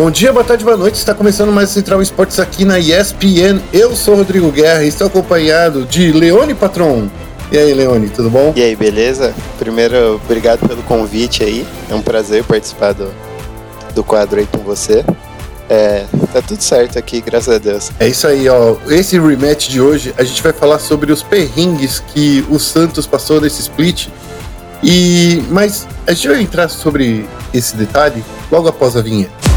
Bom dia, boa tarde, boa noite. Está começando mais Central Esportes aqui na ESPN. Eu sou Rodrigo Guerra e estou acompanhado de Leone Patron. E aí, Leone, tudo bom? E aí, beleza? Primeiro, obrigado pelo convite aí. É um prazer participar do, do quadro aí com você. É, tá tudo certo aqui, graças a Deus. É isso aí, ó. Esse rematch de hoje, a gente vai falar sobre os perrengues que o Santos passou nesse split. E mas a gente vai entrar sobre esse detalhe logo após a vinheta.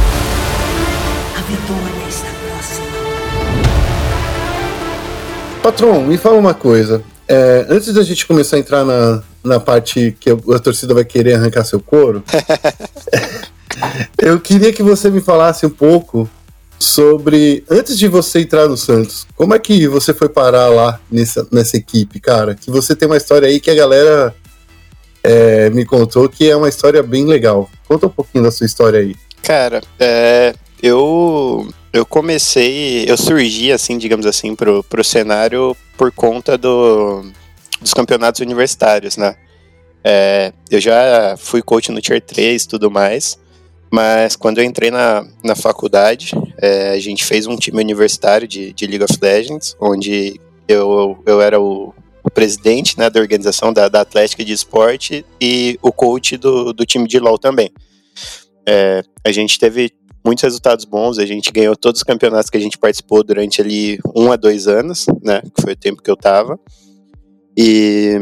Patrão, me fala uma coisa. É, antes da gente começar a entrar na, na parte que a torcida vai querer arrancar seu couro, eu queria que você me falasse um pouco sobre. Antes de você entrar no Santos, como é que você foi parar lá nessa, nessa equipe, cara? Que você tem uma história aí que a galera é, me contou que é uma história bem legal. Conta um pouquinho da sua história aí. Cara, é, eu eu comecei, eu surgi assim, digamos assim, pro, pro cenário por conta do, dos campeonatos universitários, né? É, eu já fui coach no Tier 3 e tudo mais, mas quando eu entrei na, na faculdade, é, a gente fez um time universitário de, de League of Legends, onde eu, eu era o, o presidente né, da organização da, da Atlética de Esporte e o coach do, do time de LoL também. É, a gente teve muitos resultados bons, a gente ganhou todos os campeonatos que a gente participou durante ali um a dois anos, né, que foi o tempo que eu tava. E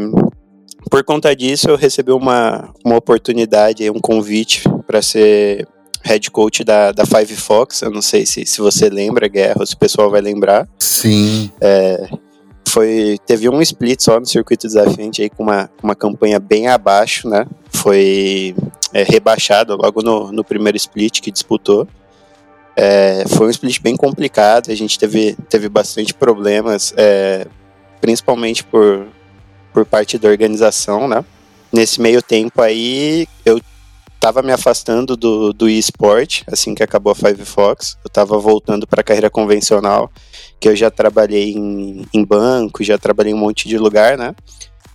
por conta disso eu recebi uma, uma oportunidade, um convite para ser head coach da, da Five Fox. Eu não sei se, se você lembra, Guerra, ou se o pessoal vai lembrar. Sim. É, foi, teve um split só no circuito desafiante aí com uma, uma campanha bem abaixo, né? Foi é, rebaixado logo no, no primeiro split que disputou. É, foi um split bem complicado, a gente teve, teve bastante problemas, é, principalmente por, por parte da organização, né? Nesse meio tempo aí, eu tava me afastando do, do eSport, assim que acabou a Five Fox. Eu tava voltando para a carreira convencional, que eu já trabalhei em, em banco, já trabalhei em um monte de lugar, né?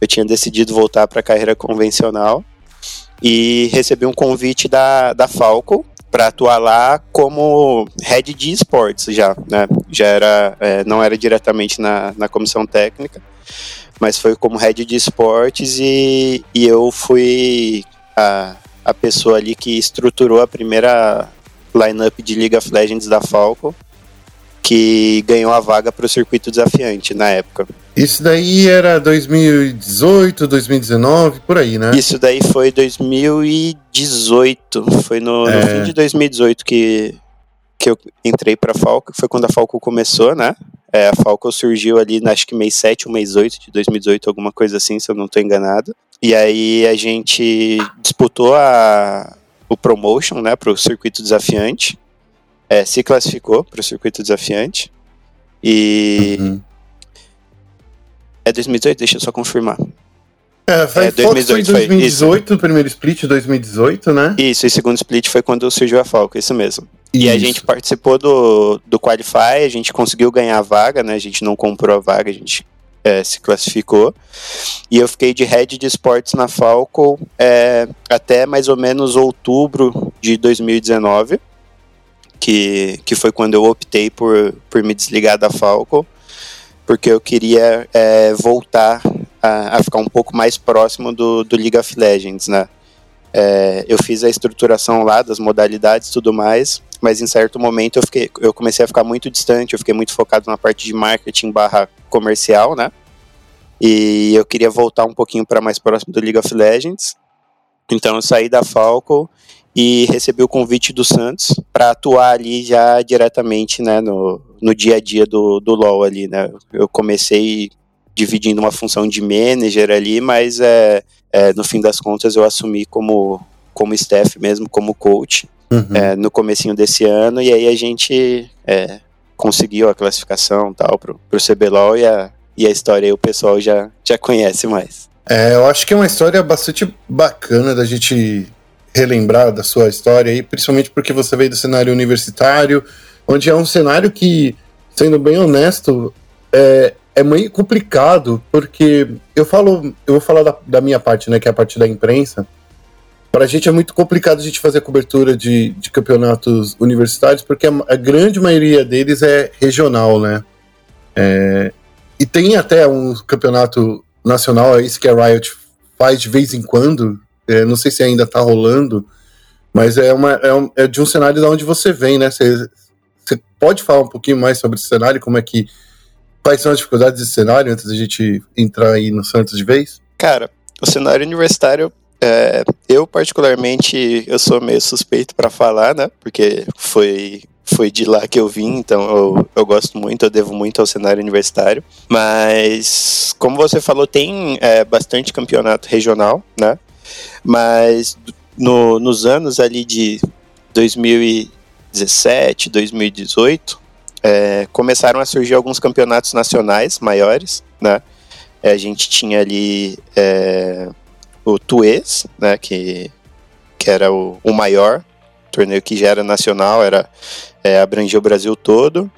Eu tinha decidido voltar para a carreira convencional e recebi um convite da, da Falco para atuar lá como head de esportes já, né? Já era, é, não era diretamente na, na comissão técnica, mas foi como head de esportes e, e eu fui a, a pessoa ali que estruturou a primeira lineup de League of Legends da Falco, que ganhou a vaga para o circuito desafiante na época. Isso daí era 2018, 2019, por aí, né? Isso daí foi 2018, foi no, é. no fim de 2018 que, que eu entrei para Falco, foi quando a Falco começou, né? É, a Falco surgiu ali, acho que mês 7 ou mês 8 de 2018, alguma coisa assim, se eu não estou enganado. E aí a gente disputou a, o promotion, né, para o circuito desafiante. É, se classificou para o circuito desafiante. E uhum. É 2018? Deixa eu só confirmar. É, foi, é 2018, foi 2018, o primeiro split 2018, né? Isso, e o segundo split foi quando surgiu a Falco, isso mesmo. Isso. E a gente participou do, do Qualify, a gente conseguiu ganhar a vaga, né? A gente não comprou a vaga, a gente é, se classificou. E eu fiquei de head de esportes na Falco é, até mais ou menos outubro de 2019, que, que foi quando eu optei por, por me desligar da Falco porque eu queria é, voltar a, a, ficar um pouco mais próximo do, do League of Legends, né? É, eu fiz a estruturação lá das modalidades e tudo mais, mas em certo momento eu, fiquei, eu comecei a ficar muito distante, eu fiquei muito focado na parte de marketing barra comercial, né? E eu queria voltar um pouquinho para mais próximo do League of Legends. Então eu saí da Falco e recebi o convite do Santos para atuar ali já diretamente né, no, no dia a dia do, do LoL ali, né? Eu comecei dividindo uma função de manager ali, mas é, é no fim das contas eu assumi como, como staff mesmo, como coach uhum. é, no comecinho desse ano, e aí a gente é, conseguiu a classificação tal pro, pro CBLOL e a, e a história aí o pessoal já, já conhece mais. É, eu acho que é uma história bastante bacana da gente relembrar da sua história aí, principalmente porque você veio do cenário universitário, onde é um cenário que, sendo bem honesto, é, é meio complicado, porque eu falo, eu vou falar da, da minha parte, né, que é a parte da imprensa, Pra gente é muito complicado a gente fazer cobertura de, de campeonatos universitários, porque a, a grande maioria deles é regional, né? É, e tem até um campeonato nacional, é isso que a Riot faz de vez em quando, é, não sei se ainda tá rolando, mas é, uma, é, um, é de um cenário de onde você vem, né? Você pode falar um pouquinho mais sobre esse cenário, como é que. Quais são as dificuldades desse cenário antes da gente entrar aí no Santos de vez? Cara, o cenário universitário é, eu, particularmente, eu sou meio suspeito para falar, né? Porque foi, foi de lá que eu vim, então eu, eu gosto muito, eu devo muito ao cenário universitário. Mas, como você falou, tem é, bastante campeonato regional, né? Mas no, nos anos ali de 2017, 2018, é, começaram a surgir alguns campeonatos nacionais maiores, né? É, a gente tinha ali é, o Tuês, né, que, que era o, o maior torneio que já era nacional, era é, abrangia o Brasil todo.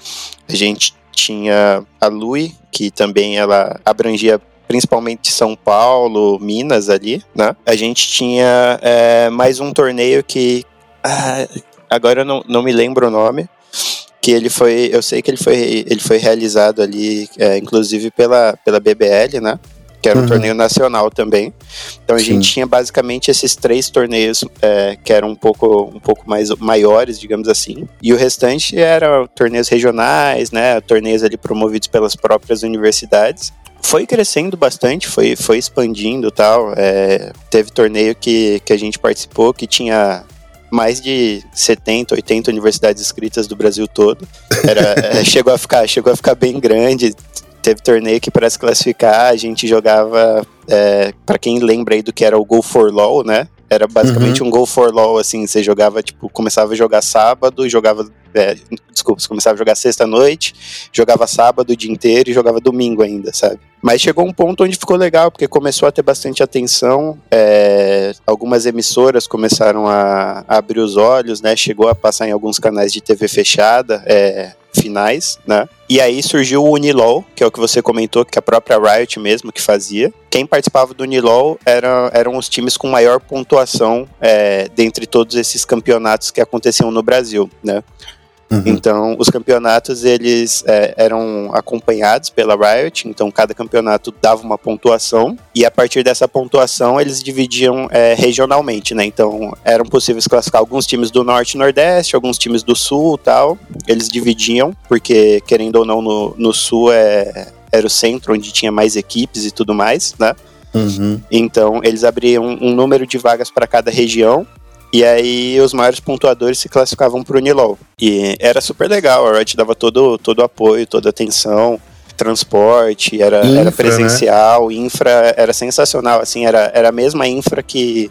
A gente tinha a Lui, que também ela abrangia principalmente São Paulo, Minas ali, né? A gente tinha é, mais um torneio que ah, agora eu não, não me lembro o nome, que ele foi, eu sei que ele foi, ele foi realizado ali, é, inclusive pela, pela BBL, né? Que era um uhum. torneio nacional também. Então a Sim. gente tinha basicamente esses três torneios é, que eram um pouco, um pouco mais maiores, digamos assim. E o restante era torneios regionais, né? Torneios ali promovidos pelas próprias universidades. Foi crescendo bastante, foi, foi expandindo tal. É, teve torneio que, que a gente participou que tinha mais de 70, 80 universidades inscritas do Brasil todo. Era, é, chegou, a ficar, chegou a ficar bem grande teve torneio que para se classificar a gente jogava, é, para quem lembra aí do que era o Go for LOL, né? Era basicamente uhum. um Go for LOL, assim, você jogava, tipo, começava a jogar sábado, jogava, é, desculpa, você começava a jogar sexta-noite, jogava sábado o dia inteiro e jogava domingo ainda, sabe? Mas chegou um ponto onde ficou legal, porque começou a ter bastante atenção, é, algumas emissoras começaram a, a, abrir os olhos, né? Chegou a passar em alguns canais de TV fechada, é, finais, né? E aí surgiu o Unilol, que é o que você comentou, que a própria Riot mesmo que fazia. Quem participava do Unilol era, eram os times com maior pontuação é, dentre todos esses campeonatos que aconteciam no Brasil, né? Uhum. Então, os campeonatos eles é, eram acompanhados pela Riot, então cada campeonato dava uma pontuação e a partir dessa pontuação eles dividiam é, regionalmente, né? Então, eram possíveis classificar alguns times do Norte e Nordeste, alguns times do Sul, tal. Eles dividiam porque querendo ou não no, no Sul é, era o centro onde tinha mais equipes e tudo mais, né? Uhum. Então, eles abriam um número de vagas para cada região e aí os maiores pontuadores se classificavam para o Unilol. E era super legal, a Riot dava todo, todo o apoio, toda a atenção, transporte, era, infra, era né? presencial, né? infra era sensacional, assim, era, era a mesma infra que,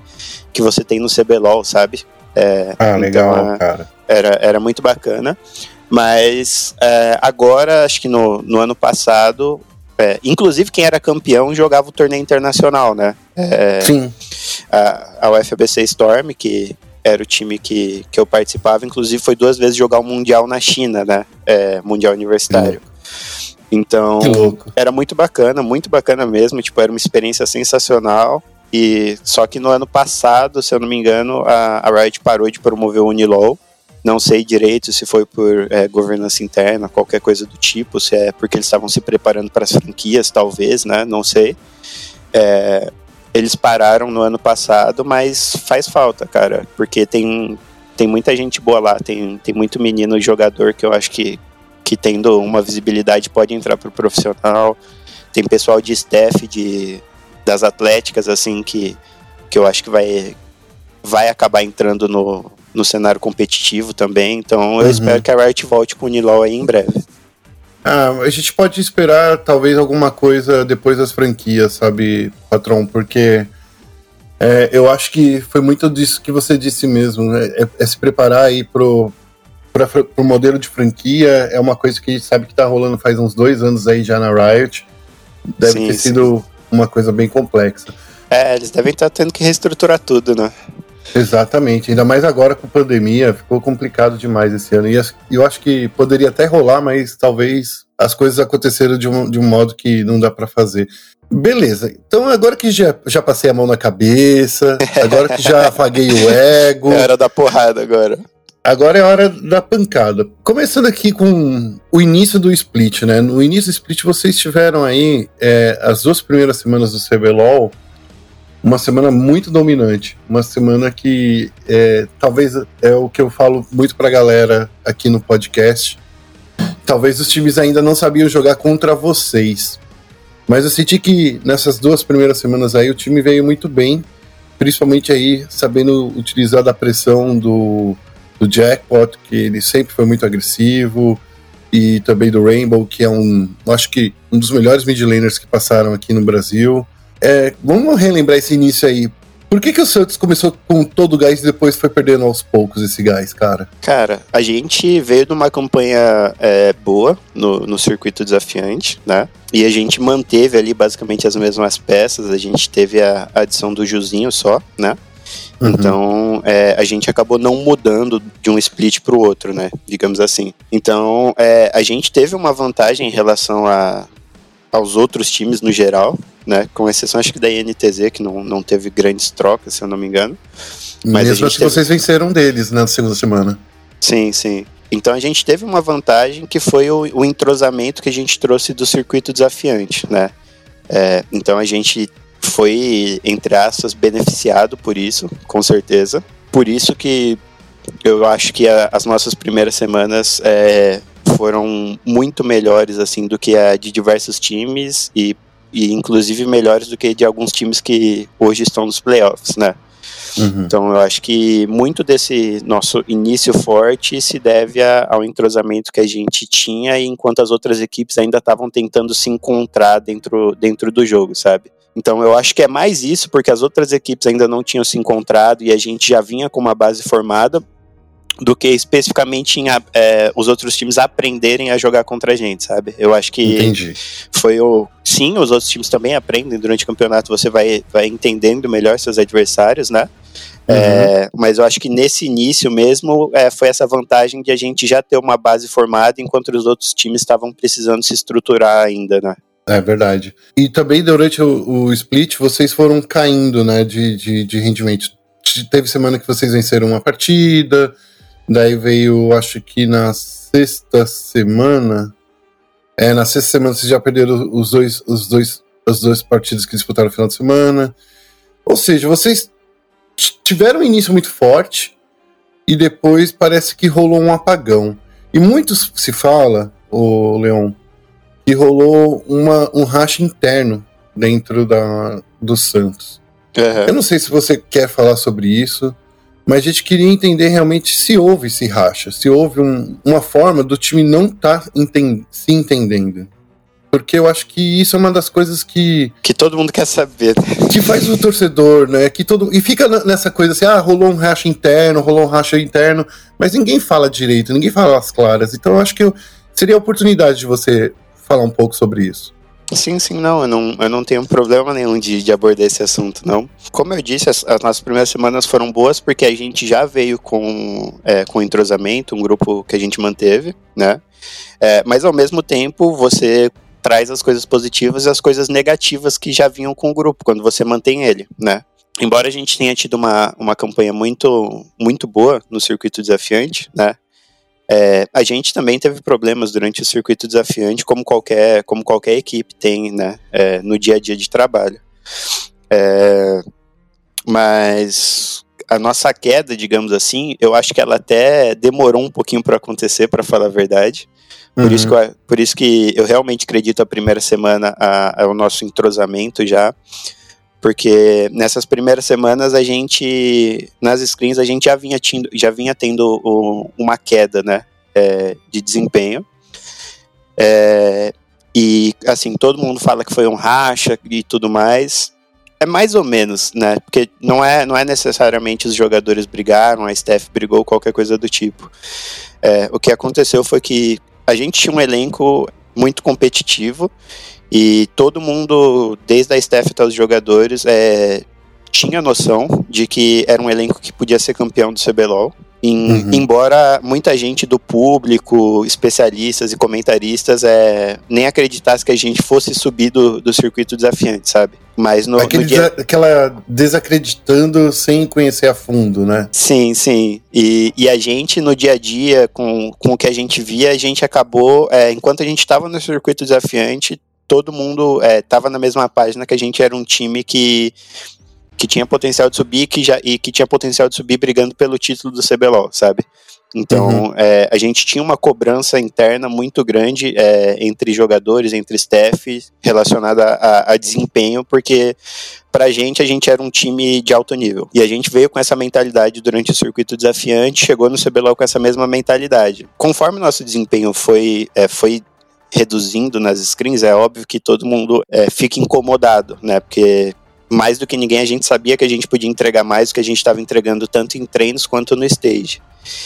que você tem no CBLOL, sabe? É, ah, então, legal, cara. Era, era muito bacana. Mas é, agora, acho que no, no ano passado, é, inclusive quem era campeão jogava o torneio internacional, né? É, Sim a, a UFBC Storm, que era o time que, que eu participava, inclusive foi duas vezes jogar o Mundial na China, né? É, mundial Universitário. Então, era muito bacana, muito bacana mesmo, tipo, era uma experiência sensacional. E só que no ano passado, se eu não me engano, a, a Riot parou de promover o Unilol. Não sei direito se foi por é, governança interna, qualquer coisa do tipo, se é porque eles estavam se preparando para as franquias, talvez, né? Não sei. É, eles pararam no ano passado, mas faz falta, cara, porque tem, tem muita gente boa lá, tem, tem muito menino jogador que eu acho que, que tendo uma visibilidade pode entrar pro profissional. Tem pessoal de staff de, das atléticas, assim, que, que eu acho que vai, vai acabar entrando no, no cenário competitivo também. Então eu uhum. espero que a Riot volte com o Nilol aí em breve. Ah, a gente pode esperar talvez alguma coisa depois das franquias, sabe, patrão? Porque é, eu acho que foi muito disso que você disse mesmo, né? É, é se preparar aí pro, pra, pro modelo de franquia, é uma coisa que a gente sabe que tá rolando faz uns dois anos aí já na Riot. Deve sim, ter sim. sido uma coisa bem complexa. É, eles devem estar tá tendo que reestruturar tudo, né? Exatamente, ainda mais agora com pandemia, ficou complicado demais esse ano. E eu acho que poderia até rolar, mas talvez as coisas aconteceram de um, de um modo que não dá para fazer. Beleza, então agora que já, já passei a mão na cabeça, agora que já afaguei o ego. É hora da porrada agora. Agora é hora da pancada. Começando aqui com o início do split, né? No início do split vocês tiveram aí é, as duas primeiras semanas do CBLOL, uma semana muito dominante, uma semana que é, talvez é o que eu falo muito pra galera aqui no podcast. Talvez os times ainda não sabiam jogar contra vocês. Mas eu senti que nessas duas primeiras semanas aí o time veio muito bem, principalmente aí sabendo utilizar da pressão do, do Jackpot, que ele sempre foi muito agressivo, e também do Rainbow, que é um, acho que um dos melhores mid laners que passaram aqui no Brasil. É, vamos relembrar esse início aí. Por que, que o Santos começou com todo o gás e depois foi perdendo aos poucos esse gás, cara? Cara, a gente veio de uma campanha é, boa no, no circuito desafiante, né? E a gente manteve ali basicamente as mesmas peças. A gente teve a adição do Juzinho só, né? Uhum. Então, é, a gente acabou não mudando de um split para o outro, né? Digamos assim. Então, é, a gente teve uma vantagem em relação a, aos outros times no geral, né? Com exceção, acho que da INTZ, que não, não teve grandes trocas, se eu não me engano. Mas Mesmo acho que teve... vocês venceram deles na segunda semana. Sim, sim. Então a gente teve uma vantagem que foi o, o entrosamento que a gente trouxe do circuito desafiante, né? É, então a gente foi, entre aspas, beneficiado por isso, com certeza. Por isso que eu acho que a, as nossas primeiras semanas é, foram muito melhores assim do que a de diversos times e e inclusive melhores do que de alguns times que hoje estão nos playoffs, né? Uhum. Então eu acho que muito desse nosso início forte se deve a, ao entrosamento que a gente tinha, enquanto as outras equipes ainda estavam tentando se encontrar dentro, dentro do jogo, sabe? Então eu acho que é mais isso, porque as outras equipes ainda não tinham se encontrado e a gente já vinha com uma base formada, do que especificamente em, é, os outros times aprenderem a jogar contra a gente, sabe? Eu acho que Entendi. foi o. Sim, os outros times também aprendem durante o campeonato, você vai, vai entendendo melhor seus adversários, né? Uhum. É, mas eu acho que nesse início mesmo é, foi essa vantagem de a gente já ter uma base formada enquanto os outros times estavam precisando se estruturar ainda, né? É verdade. E também durante o, o split vocês foram caindo, né, de, de, de rendimento. Teve semana que vocês venceram uma partida, Daí veio, acho que na sexta semana. É, na sexta semana vocês já perderam os dois, os dois, os dois partidos que disputaram no final de semana. Ou seja, vocês tiveram um início muito forte e depois parece que rolou um apagão. E muitos se fala, o Leon, que rolou uma, um racha interno dentro da, do Santos. Uhum. Eu não sei se você quer falar sobre isso mas a gente queria entender realmente se houve esse racha, se houve um, uma forma do time não estar tá enten se entendendo. Porque eu acho que isso é uma das coisas que. Que todo mundo quer saber. Que faz o torcedor, né? Que todo, e fica nessa coisa assim: ah, rolou um racha interno, rolou um racha interno, mas ninguém fala direito, ninguém fala as claras. Então eu acho que eu, seria a oportunidade de você falar um pouco sobre isso. Sim, sim, não. Eu não, eu não tenho problema nenhum de, de abordar esse assunto, não. Como eu disse, as, as nossas primeiras semanas foram boas porque a gente já veio com, é, com entrosamento, um grupo que a gente manteve, né? É, mas ao mesmo tempo, você traz as coisas positivas e as coisas negativas que já vinham com o grupo, quando você mantém ele, né? Embora a gente tenha tido uma, uma campanha muito, muito boa no circuito desafiante, né? É, a gente também teve problemas durante o circuito desafiante, como qualquer, como qualquer equipe tem né, é, no dia a dia de trabalho. É, mas a nossa queda, digamos assim, eu acho que ela até demorou um pouquinho para acontecer, para falar a verdade. Por, uhum. isso que eu, por isso que eu realmente acredito a primeira semana ao nosso entrosamento já porque nessas primeiras semanas a gente, nas screens, a gente já vinha, tindo, já vinha tendo o, uma queda, né, é, de desempenho. É, e, assim, todo mundo fala que foi um racha e tudo mais. É mais ou menos, né, porque não é, não é necessariamente os jogadores brigaram, a Steph brigou, qualquer coisa do tipo. É, o que aconteceu foi que a gente tinha um elenco muito competitivo e todo mundo, desde a staff até os jogadores, é, tinha noção de que era um elenco que podia ser campeão do CBLOL. Em, uhum. Embora muita gente do público, especialistas e comentaristas é, nem acreditasse que a gente fosse subir do, do circuito desafiante, sabe? Mas no, Aquele no dia... Aquela desacreditando sem conhecer a fundo, né? Sim, sim. E, e a gente, no dia a dia, com, com o que a gente via, a gente acabou, é, enquanto a gente estava no circuito desafiante, todo mundo estava é, na mesma página que a gente era um time que que tinha potencial de subir que já, e que tinha potencial de subir brigando pelo título do CBLOL, sabe? Então, uhum. é, a gente tinha uma cobrança interna muito grande é, entre jogadores, entre staff, relacionada a, a desempenho, porque pra gente, a gente era um time de alto nível. E a gente veio com essa mentalidade durante o circuito desafiante, chegou no CBLOL com essa mesma mentalidade. Conforme nosso desempenho foi, é, foi reduzindo nas screens, é óbvio que todo mundo é, fica incomodado, né? Porque mais do que ninguém, a gente sabia que a gente podia entregar mais do que a gente estava entregando tanto em treinos quanto no stage.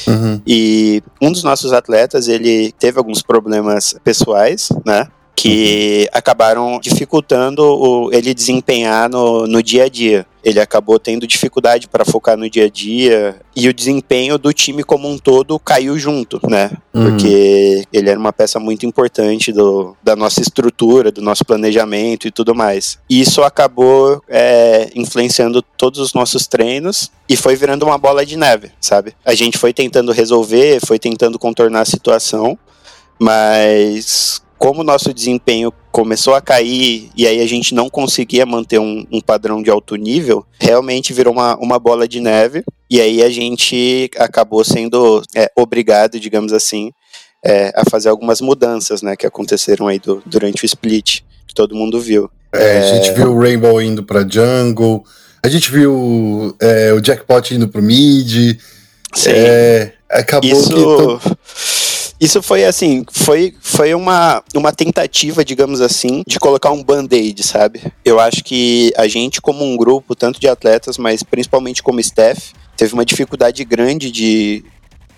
Uhum. E um dos nossos atletas, ele teve alguns problemas pessoais, né? Que acabaram dificultando o, ele desempenhar no, no dia a dia. Ele acabou tendo dificuldade para focar no dia a dia e o desempenho do time como um todo caiu junto, né? Uhum. Porque ele era uma peça muito importante do, da nossa estrutura, do nosso planejamento e tudo mais. E isso acabou é, influenciando todos os nossos treinos e foi virando uma bola de neve, sabe? A gente foi tentando resolver, foi tentando contornar a situação, mas como o nosso desempenho começou a cair e aí a gente não conseguia manter um, um padrão de alto nível, realmente virou uma, uma bola de neve. E aí a gente acabou sendo é, obrigado, digamos assim, é, a fazer algumas mudanças, né, que aconteceram aí do, durante o split, que todo mundo viu. É, a gente viu o Rainbow indo para jungle, a gente viu é, o Jackpot indo pro mid. Sim. É, acabou Isso... que isso foi assim, foi, foi uma, uma tentativa, digamos assim, de colocar um band-aid, sabe? Eu acho que a gente, como um grupo, tanto de atletas, mas principalmente como staff, teve uma dificuldade grande de,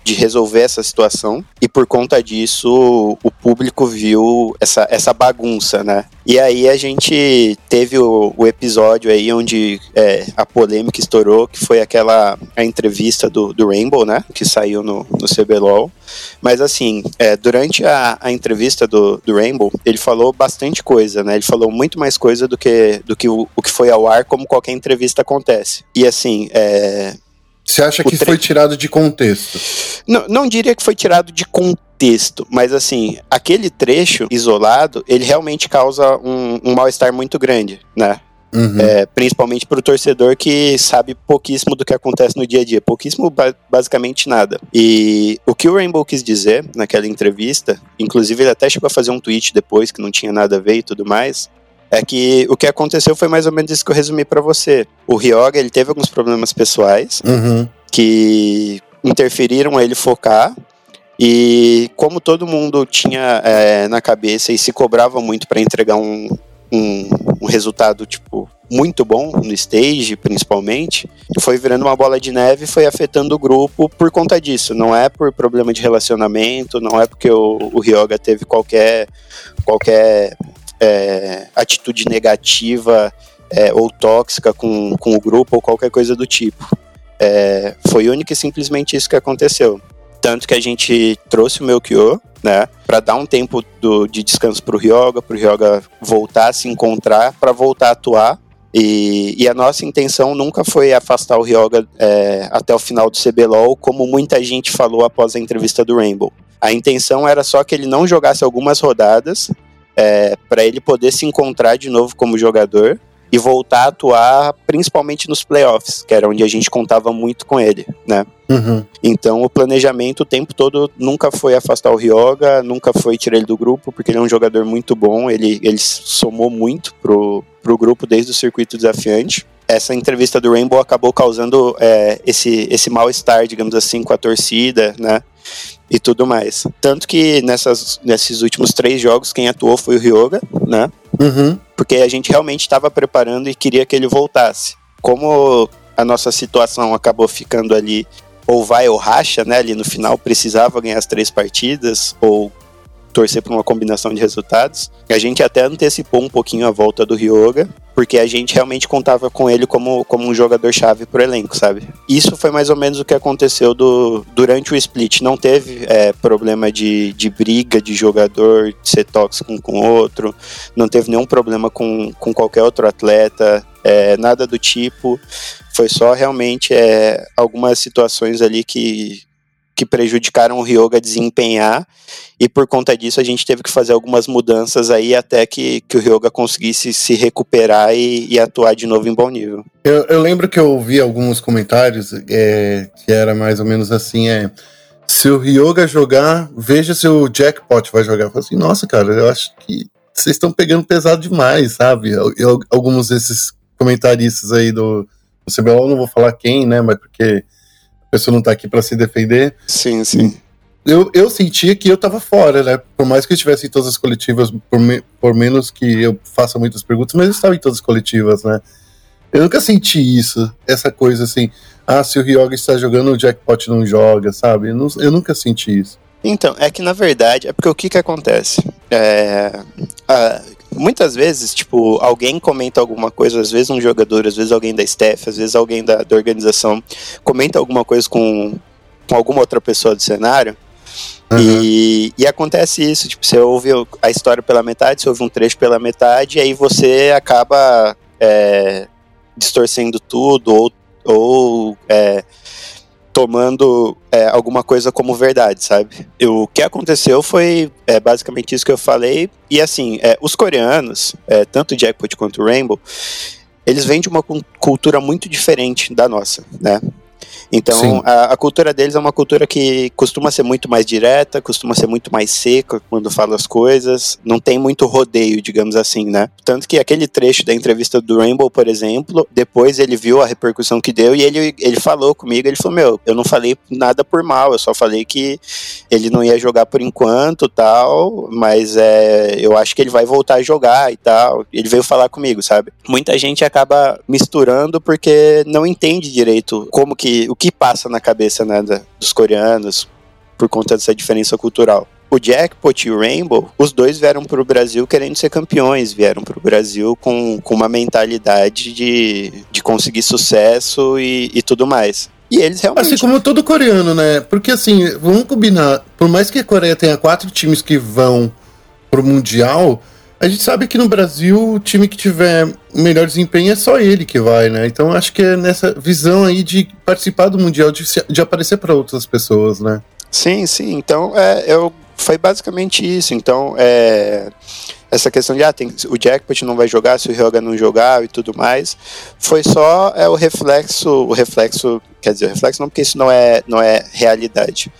de resolver essa situação e por conta disso o público viu essa, essa bagunça, né? E aí a gente teve o, o episódio aí onde é, a polêmica estourou, que foi aquela a entrevista do, do Rainbow, né? Que saiu no, no CBLOL. Mas assim, é, durante a, a entrevista do, do Rainbow, ele falou bastante coisa, né? Ele falou muito mais coisa do que, do que o, o que foi ao ar, como qualquer entrevista acontece. E assim, é, você acha que tre... foi tirado de contexto? Não, não diria que foi tirado de contexto, mas assim, aquele trecho isolado, ele realmente causa um, um mal-estar muito grande, né? Uhum. É, principalmente para o torcedor que sabe pouquíssimo do que acontece no dia a dia, pouquíssimo, basicamente nada. E o que o Rainbow quis dizer naquela entrevista, inclusive ele até chegou a fazer um tweet depois que não tinha nada a ver e tudo mais, é que o que aconteceu foi mais ou menos isso que eu resumi para você. O Ryoga, ele teve alguns problemas pessoais uhum. que interferiram a ele focar. E como todo mundo tinha é, na cabeça e se cobrava muito para entregar um, um, um, resultado tipo muito bom no stage, principalmente, foi virando uma bola de neve e foi afetando o grupo por conta disso. Não é por problema de relacionamento, não é porque o, o Ryoga teve qualquer qualquer é, atitude negativa é, ou tóxica com, com o grupo ou qualquer coisa do tipo. É, foi único e simplesmente isso que aconteceu. Tanto que a gente trouxe o Melchior, né, para dar um tempo do, de descanso para o Ryoga, para o Ryoga voltar a se encontrar, para voltar a atuar. E, e, a nossa intenção nunca foi afastar o Ryoga é, até o final do CBLOL, como muita gente falou após a entrevista do Rainbow. A intenção era só que ele não jogasse algumas rodadas é, para ele poder se encontrar de novo como jogador e voltar a atuar principalmente nos playoffs, que era onde a gente contava muito com ele, né? Uhum. Então o planejamento o tempo todo nunca foi afastar o Ryoga, nunca foi tirar ele do grupo, porque ele é um jogador muito bom, ele, ele somou muito pro, pro grupo desde o circuito desafiante. Essa entrevista do Rainbow acabou causando é, esse, esse mal-estar, digamos assim, com a torcida, né? E tudo mais. Tanto que nessas, nesses últimos três jogos, quem atuou foi o Ryoga, né? Uhum. Porque a gente realmente estava preparando e queria que ele voltasse. Como a nossa situação acabou ficando ali, ou vai ou racha, né? Ali no final, precisava ganhar as três partidas, ou torcer por uma combinação de resultados. A gente até antecipou um pouquinho a volta do Ryoga, porque a gente realmente contava com ele como, como um jogador-chave pro elenco, sabe? Isso foi mais ou menos o que aconteceu do, durante o split. Não teve é, problema de, de briga de jogador, de ser tóxico um com o outro, não teve nenhum problema com, com qualquer outro atleta, é, nada do tipo. Foi só realmente é, algumas situações ali que que prejudicaram o Ryoga a desempenhar, e por conta disso a gente teve que fazer algumas mudanças aí até que, que o Ryoga conseguisse se recuperar e, e atuar de novo em bom nível. Eu, eu lembro que eu ouvi alguns comentários é, que era mais ou menos assim, é se o Ryoga jogar, veja se o Jackpot vai jogar. Eu falei assim, nossa, cara, eu acho que vocês estão pegando pesado demais, sabe? Eu, eu, alguns desses comentaristas aí do, do não vou falar quem, né, mas porque pessoa não tá aqui para se defender. Sim, sim. Eu, eu sentia que eu tava fora, né? Por mais que eu estivesse em todas as coletivas, por, me, por menos que eu faça muitas perguntas, mas eu estava em todas as coletivas, né? Eu nunca senti isso, essa coisa assim, ah, se o Ryoga está jogando, o Jackpot não joga, sabe? Eu, não, eu nunca senti isso. Então, é que na verdade, é porque o que que acontece? É, a, muitas vezes, tipo, alguém comenta alguma coisa, às vezes um jogador, às vezes alguém da staff, às vezes alguém da, da organização comenta alguma coisa com, com alguma outra pessoa do cenário. Uhum. E, e acontece isso, tipo, você ouve a história pela metade, você ouve um trecho pela metade, e aí você acaba é, distorcendo tudo, ou, ou é, tomando é, alguma coisa como verdade, sabe? o que aconteceu foi é, basicamente isso que eu falei. E assim, é, os coreanos, é, tanto Jackpot quanto Rainbow, eles vêm de uma cultura muito diferente da nossa, né? Então, a, a, cultura deles é uma cultura que costuma ser muito mais direta, costuma ser muito mais seca quando fala as coisas, não tem muito rodeio, digamos assim, né? Tanto que aquele trecho da entrevista do Rainbow, por exemplo, depois ele viu a repercussão que deu e ele, ele falou comigo, ele falou, meu, eu não falei nada por mal, eu só falei que ele não ia jogar por enquanto, tal, mas é, eu acho que ele vai voltar a jogar e tal. Ele veio falar comigo, sabe? Muita gente acaba misturando porque não entende direito como que o que passa na cabeça né, dos coreanos por conta dessa diferença cultural. O Jackpot e o Rainbow, os dois vieram para o Brasil querendo ser campeões, vieram para o Brasil com, com uma mentalidade de, de conseguir sucesso e, e tudo mais. E eles realmente. Assim como todo coreano, né? Porque assim, vamos combinar, por mais que a Coreia tenha quatro times que vão pro Mundial, a gente sabe que no Brasil o time que tiver melhor desempenho é só ele que vai, né? Então acho que é nessa visão aí de participar do Mundial, de, de aparecer para outras pessoas, né? Sim, sim. Então é, eu, foi basicamente isso. Então é, essa questão de ah, tem, o Jackpot não vai jogar se o Ryoga não jogar e tudo mais, foi só é, o reflexo, o reflexo, quer dizer, o reflexo não porque isso não é, não é realidade.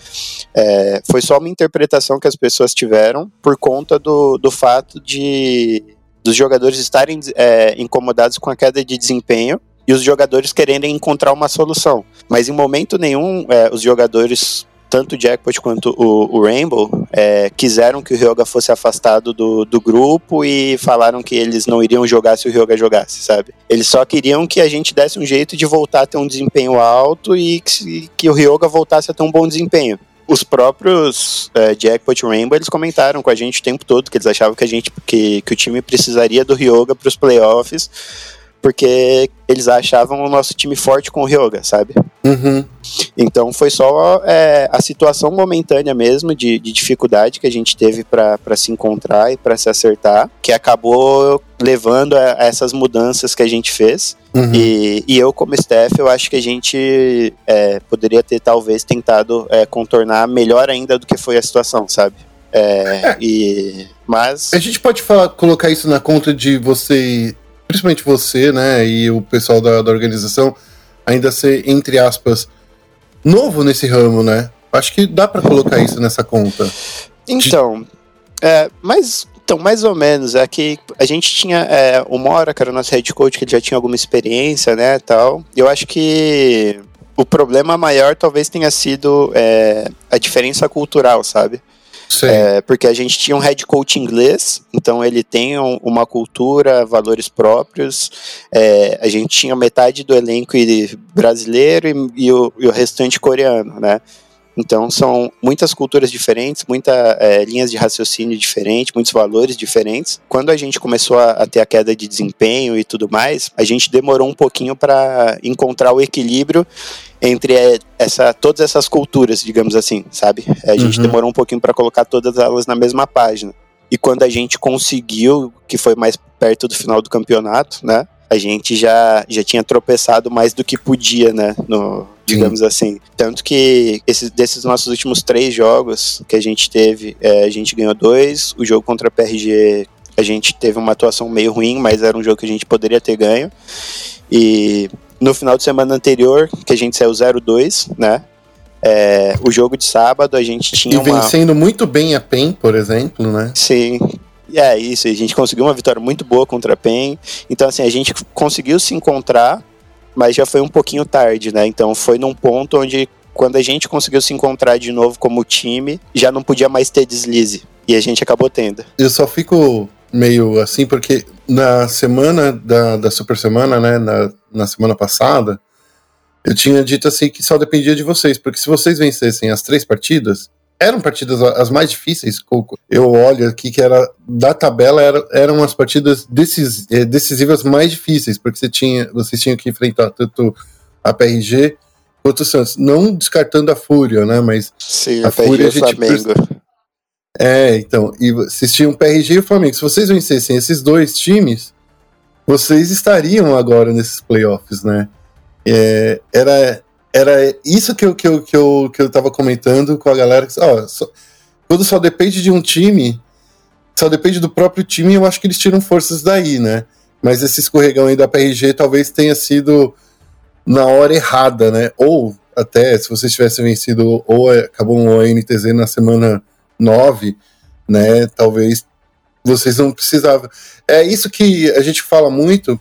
É, foi só uma interpretação que as pessoas tiveram por conta do, do fato de dos jogadores estarem é, incomodados com a queda de desempenho e os jogadores quererem encontrar uma solução. Mas em momento nenhum é, os jogadores tanto o Jackpot quanto o, o Rainbow é, quiseram que o Ryoga fosse afastado do, do grupo e falaram que eles não iriam jogar se o Ryoga jogasse, sabe? Eles só queriam que a gente desse um jeito de voltar a ter um desempenho alto e que, que o Ryoga voltasse a ter um bom desempenho os próprios é, Jackpot Rainbow eles comentaram com a gente o tempo todo que eles achavam que a gente que, que o time precisaria do Ryoga para os playoffs porque eles achavam o nosso time forte com o Ryoga, sabe? Uhum. Então foi só é, a situação momentânea mesmo de, de dificuldade que a gente teve para se encontrar e para se acertar, que acabou levando a, a, essas mudanças que a gente fez. Uhum. E, e, eu, como staff, eu acho que a gente é, poderia ter talvez tentado é, contornar melhor ainda do que foi a situação, sabe? É, é. e, mas. A gente pode falar, colocar isso na conta de você principalmente você, né, e o pessoal da, da organização, ainda ser, entre aspas, novo nesse ramo, né? Acho que dá para colocar isso nessa conta. Então, é, mas então, mais ou menos, é que a gente tinha é, o Mora, que era o nosso head coach, que ele já tinha alguma experiência, né, tal. Eu acho que o problema maior talvez tenha sido é, a diferença cultural, sabe? É, porque a gente tinha um head coach inglês, então ele tem um, uma cultura, valores próprios. É, a gente tinha metade do elenco brasileiro e, e, o, e, o, restante coreano, né? Então são muitas culturas diferentes, muitas é, linhas de raciocínio diferentes, muitos valores diferentes. Quando a gente começou a, a ter a queda de desempenho e tudo mais, a gente demorou um pouquinho para encontrar o equilíbrio entre é, essa, todas essas culturas, digamos assim, sabe? A gente uhum. demorou um pouquinho para colocar todas elas na mesma página. E quando a gente conseguiu, que foi mais perto do final do campeonato, né? A gente já, já tinha tropeçado mais do que podia, né? No, digamos Sim. assim. Tanto que esses, desses nossos últimos três jogos que a gente teve, é, a gente ganhou dois. O jogo contra a PRG, a gente teve uma atuação meio ruim, mas era um jogo que a gente poderia ter ganho. E no final de semana anterior, que a gente saiu 0-2, né? É, o jogo de sábado a gente tinha. E vencendo uma... muito bem a PEN, por exemplo, né? Sim. É isso, a gente conseguiu uma vitória muito boa contra a PEN. Então, assim, a gente conseguiu se encontrar, mas já foi um pouquinho tarde, né? Então foi num ponto onde, quando a gente conseguiu se encontrar de novo como time, já não podia mais ter deslize. E a gente acabou tendo. Eu só fico meio assim, porque na semana da, da Super Semana, né? Na, na semana passada, eu tinha dito assim que só dependia de vocês, porque se vocês vencessem as três partidas, eram partidas as mais difíceis. Eu olho aqui que era da tabela era, eram as partidas decis, eh, decisivas mais difíceis, porque você tinha, vocês tinham que enfrentar tanto a PRG quanto o Santos, não descartando a Fúria, né? Mas Sim, a, a Fúria a gente Flamengo. É, então, e vocês tinham o PRG e o Flamengo. Se vocês vencessem esses dois times, vocês estariam agora nesses playoffs, né? É, era, era isso que eu, que, eu, que, eu, que eu tava comentando com a galera. Ó, só, quando só depende de um time, só depende do próprio time, eu acho que eles tiram forças daí, né? Mas esse escorregão aí da PRG talvez tenha sido na hora errada, né? Ou até se vocês tivessem vencido ou acabou o NTZ na semana 9, né? Talvez vocês não precisavam. É isso que a gente fala muito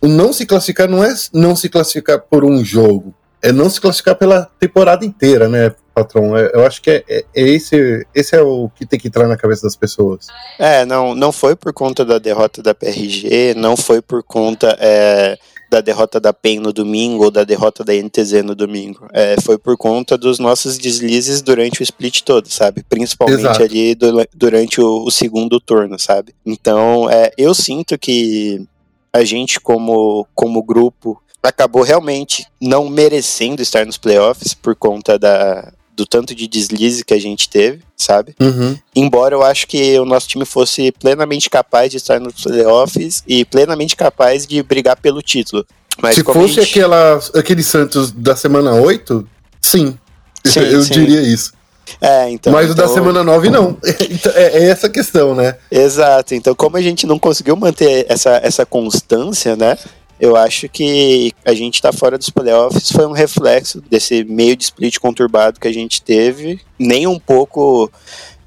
o não se classificar não é não se classificar por um jogo, é não se classificar pela temporada inteira, né, patrão? É, eu acho que é, é, é, esse, esse é o que tem que entrar na cabeça das pessoas. É, não, não foi por conta da derrota da PRG, não foi por conta é, da derrota da PEN no domingo ou da derrota da NTZ no domingo. É, foi por conta dos nossos deslizes durante o split todo, sabe? Principalmente Exato. ali do, durante o, o, segundo turno, sabe? Então, é, eu sinto que a gente como, como grupo acabou realmente não merecendo estar nos playoffs por conta da, do tanto de deslize que a gente teve, sabe? Uhum. Embora eu acho que o nosso time fosse plenamente capaz de estar nos playoffs e plenamente capaz de brigar pelo título. Mas Se fosse gente... aquela, aquele Santos da semana 8, sim. sim eu sim. diria isso. É, então, Mas então... o da semana 9 não. Então, é, é, essa questão, né? Exato. Então, como a gente não conseguiu manter essa, essa constância, né? Eu acho que a gente está fora dos playoffs foi um reflexo desse meio de split conturbado que a gente teve, nem um pouco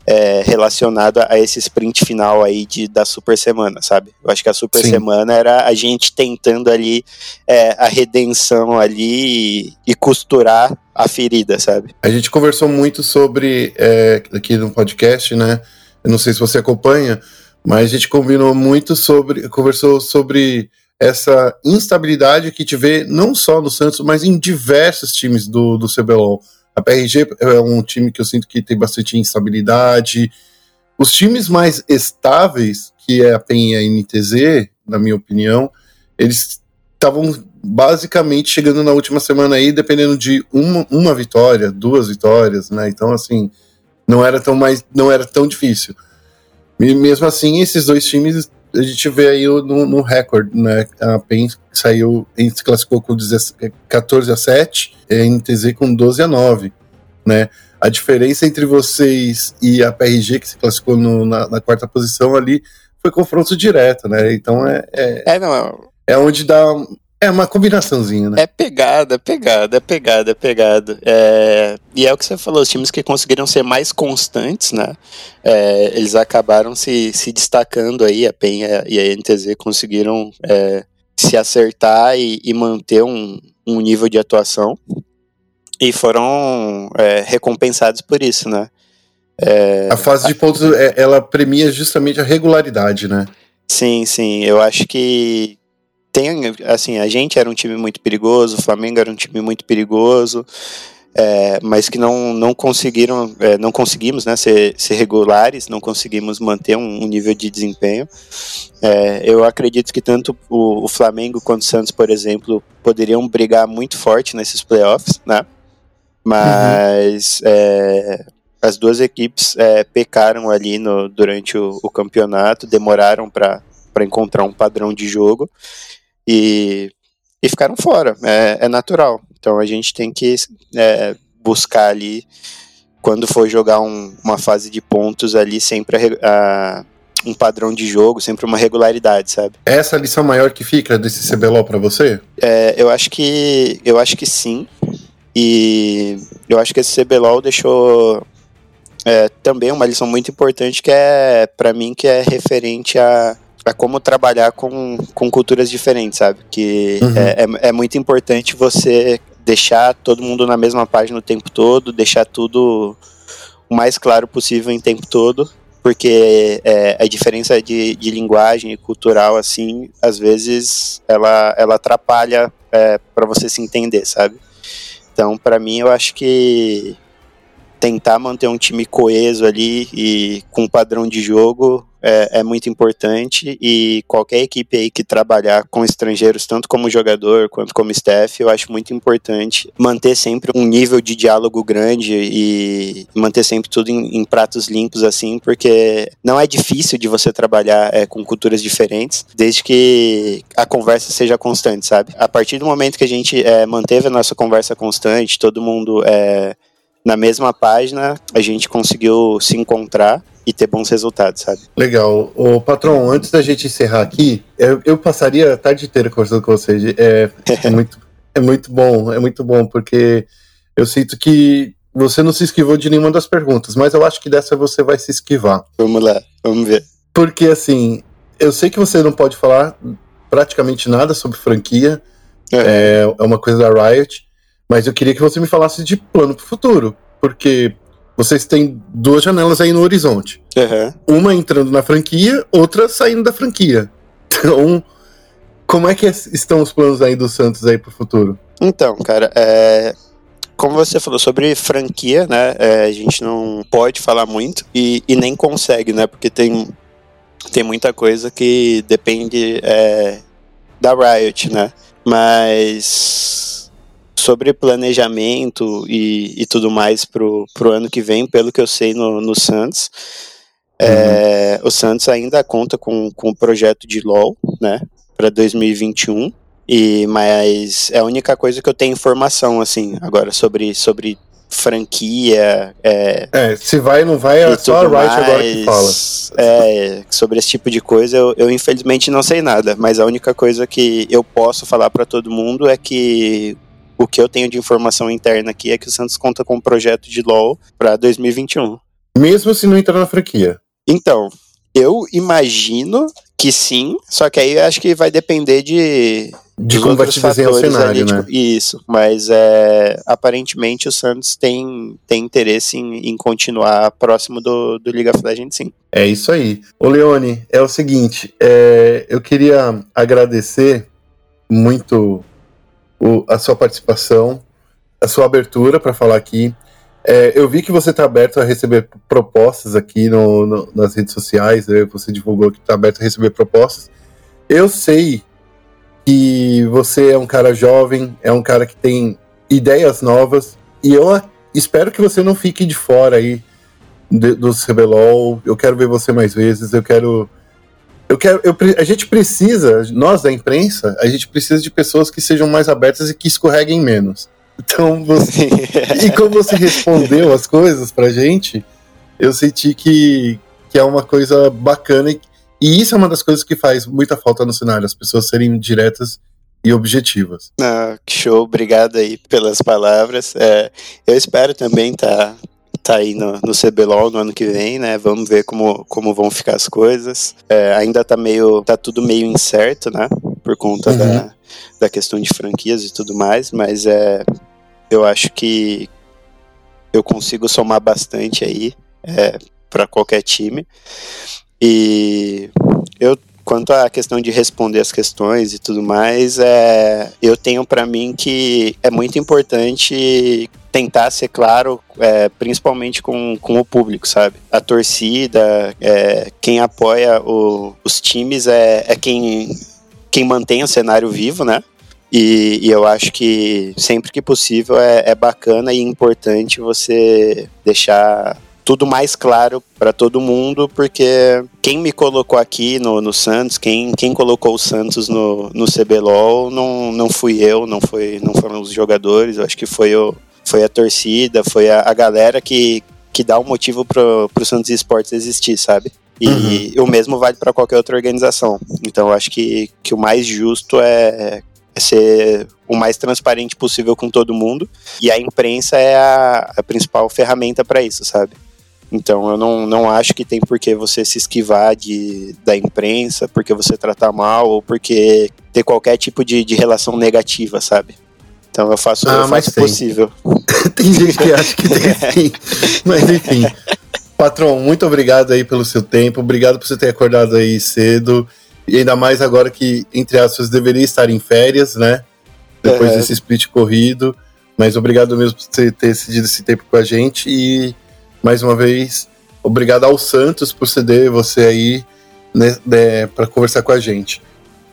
é, relacionado a esse sprint final aí de, da super semana, sabe? Eu acho que a super Sim. semana era a gente tentando ali é, a redenção ali e, e, costurar a ferida, sabe? A gente conversou muito sobre é, aqui no podcast, né? Eu não sei se você acompanha, mas a gente combinou muito sobre, conversou sobre essa instabilidade que te vê não só no Santos, mas em diversos times do, do CBLOL. A PRG é um time que eu sinto que tem bastante instabilidade. Os times mais estáveis, que é a PEN e a NTZ, na minha opinião, eles estavam basicamente chegando na última semana aí, dependendo de uma, uma vitória, duas vitórias, né? Então, assim, não era tão mais, não era tão difícil. E mesmo assim, esses dois times a gente vê aí no, no recorde, né? A PEN saiu, a se classificou com 14 a 7, a NTZ com 12 a 9, né? A diferença entre vocês e a PRG, que se classificou no, na, na, quarta posição ali, foi confronto direto, né? Então é. É, é, não, é onde dá é uma combinaçãozinha, né? É pegada, é pegada, é pegada, é pegada. É... E é o que você falou, os times que conseguiram ser mais constantes, né? É, eles acabaram se, se destacando aí, a PEN e a NTZ conseguiram é, se acertar e, e, manter um, um nível de atuação e foram recompensados por isso, né? A fase de pontos, ela premia justamente a regularidade, né? Sim, sim. Eu acho que, tem, assim, a gente era um time muito perigoso, o Flamengo era um time muito perigoso. é, mas que não, não conseguiram, é, não conseguimos né, ser, ser regulares, não conseguimos manter um, um nível de desempenho. É, eu acredito que tanto o, o, Flamengo quanto o Santos, por exemplo, poderiam brigar muito forte nesses playoffs, né? Mas uhum. É, as duas equipes é, pecaram ali no, durante o, o campeonato, demoraram para encontrar um padrão de jogo e, e ficaram fora. É, é natural. Então a gente tem que é, buscar ali, quando for jogar um, uma fase de pontos ali, sempre a, a, um padrão de jogo, sempre uma regularidade, sabe? É essa lição maior que fica desse CBLOL para você? É, eu acho que eu acho que sim. E eu acho que esse CBLOL deixou é, também uma lição muito importante que é para mim que é referente a, a como trabalhar com, com culturas diferentes, sabe? Que uhum. é, é, é, muito importante você deixar todo mundo na mesma página o tempo todo, deixar tudo o mais claro possível em tempo todo, porque é, a diferença de, de linguagem e cultural, assim, às vezes ela, ela atrapalha é, para você se entender, sabe? Então, para mim, eu acho que tentar manter um time coeso ali e com padrão de jogo é, é, muito importante e qualquer equipe aí que trabalhar com estrangeiros, tanto como jogador quanto como staff, eu acho muito importante manter sempre um nível de diálogo grande e manter sempre tudo em, em pratos limpos assim, porque não é difícil de você trabalhar é, com culturas diferentes, desde que a conversa seja constante, sabe? A partir do momento que a gente é, manteve a nossa conversa constante, todo mundo é, na mesma página, a gente conseguiu se encontrar e ter bons resultados, sabe? Legal. O patrão, antes da gente encerrar aqui, eu, eu passaria a tarde inteira conversando com vocês. É, é, muito, é muito bom, é muito bom, porque eu sinto que você não se esquivou de nenhuma das perguntas, mas eu acho que dessa você vai se esquivar. Vamos lá, vamos ver. Porque assim, eu sei que você não pode falar praticamente nada sobre franquia, é, é uma coisa da Riot, mas eu queria que você me falasse de plano para o futuro, porque vocês têm duas janelas aí no horizonte. Uhum. Uma entrando na franquia, outra saindo da franquia. Então, como é que estão os planos aí do Santos aí para o futuro? Então, cara, é, como você falou sobre franquia, né? É, a gente não pode falar muito e, e, nem consegue, né? Porque tem, tem muita coisa que depende é, da Riot, né? Mas sobre planejamento e, e tudo mais pro, pro ano que vem, pelo que eu sei no, no Santos, é, uhum. o Santos ainda conta com, com o projeto de LOL, né, para 2021. E, mas é a única coisa que eu tenho informação, assim, agora sobre, sobre franquia. É, é se vai ou não vai, é só a Riot mais, agora que fala. É, sobre esse tipo de coisa, eu, eu infelizmente não sei nada, mas a única coisa que eu posso falar para todo mundo é que o que eu tenho de informação interna aqui é que o Santos conta com um projeto de LoL para 2021. Mesmo se não entrar na franquia. Então, eu imagino que sim, só que aí acho que vai depender de. De como vai desenhar o cenário, ali, né? Tipo, isso, mas é, aparentemente o Santos tem, tem interesse em, em continuar próximo do, do League of Legends, sim. É isso aí. Ô Leone, é o seguinte, é, eu queria agradecer muito o, a sua participação, a sua abertura para falar aqui. É, eu vi que você está aberto a receber propostas aqui no, no, nas redes sociais, né? você divulgou que está aberto a receber propostas. Eu sei que você é um cara jovem, é um cara que tem ideias novas, e eu espero que você não fique de fora aí do, do CBLOL. Eu quero ver você mais vezes, eu quero eu quero, eu, a gente precisa, nós da imprensa, a gente precisa de pessoas que sejam mais abertas e que escorreguem menos. Então, você, e como você respondeu as coisas pra gente, eu senti que, que é uma coisa bacana e, e isso é uma das coisas que faz muita falta no cenário, as pessoas serem diretas e objetivas. Ah, show, obrigado aí pelas palavras. É, eu espero também estar tá, tá aí no, no CBLOL no ano que vem, né? Vamos ver como, como vão ficar as coisas. É, ainda tá meio. tá tudo meio incerto, né? Por conta uhum. da, da questão de franquias e tudo mais, mas é. Eu acho que eu consigo somar bastante aí é, para qualquer time. E eu quanto à questão de responder as questões e tudo mais, é, eu tenho para mim que é muito importante tentar ser claro, é, principalmente com, com o público, sabe? A torcida, é, quem apoia o, os times é, é quem, quem mantém o cenário vivo, né? E, e, eu acho que sempre que possível é, é bacana e importante você deixar tudo mais claro para todo mundo, porque quem me colocou aqui no, no Santos, quem, quem colocou o Santos no, no CBLOL, não, não fui eu, não, foi, não foram os jogadores, eu acho que foi, o, foi a torcida, foi a, a galera que, que dá o um motivo pro, pro Santos Esportes existir, sabe? E uhum. o mesmo vale para qualquer outra organização. Então eu acho que, que o mais justo é, é ser o mais transparente possível com todo mundo. E a imprensa é a, a principal ferramenta para isso, sabe? Então eu não, não acho que tem por que você se esquivar de, da imprensa, porque você tratar mal ou porque ter qualquer tipo de, de relação negativa, sabe? Então eu faço, ah, eu faço o possível. tem gente que acha que tem sim. Mas enfim. Patrão, muito obrigado aí pelo seu tempo. Obrigado por você ter acordado aí cedo. E ainda mais agora que, entre aspas, deveria estar em férias, né? Depois é. desse split corrido. Mas obrigado mesmo por você ter cedido esse tempo com a gente. E mais uma vez, obrigado ao Santos por ceder você aí né, né, para conversar com a gente.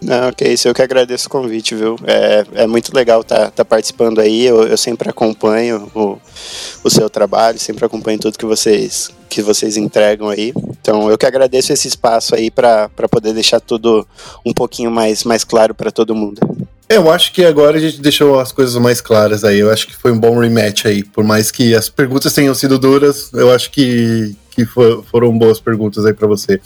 Não, que isso, eu que agradeço o convite, viu? É, é muito legal estar tá, tá participando aí, eu, eu sempre acompanho o, o seu trabalho, sempre acompanho tudo que vocês, que vocês entregam aí. Então, eu que agradeço esse espaço aí para poder deixar tudo um pouquinho mais, mais claro para todo mundo. Eu acho que agora a gente deixou as coisas mais claras aí. Eu acho que foi um bom rematch aí. Por mais que as perguntas tenham sido duras, eu acho que, que for, foram boas perguntas aí para você.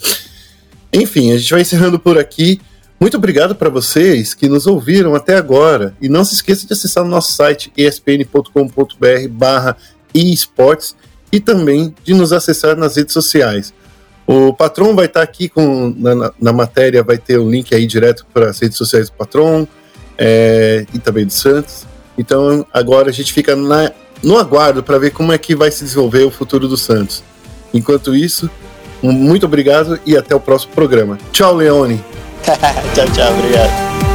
Enfim, a gente vai encerrando por aqui. Muito obrigado para vocês que nos ouviram até agora. E não se esqueça de acessar o nosso site espn.com.br barra esportes e também de nos acessar nas redes sociais. O Patron vai estar aqui com na, na matéria, vai ter o um link aí direto para as redes sociais do Patron é, e também do Santos. Então agora a gente fica na, no aguardo para ver como é que vai se desenvolver o futuro do Santos. Enquanto isso, muito obrigado e até o próximo programa. Tchau, Leone. tchau, tchau. Obrigado.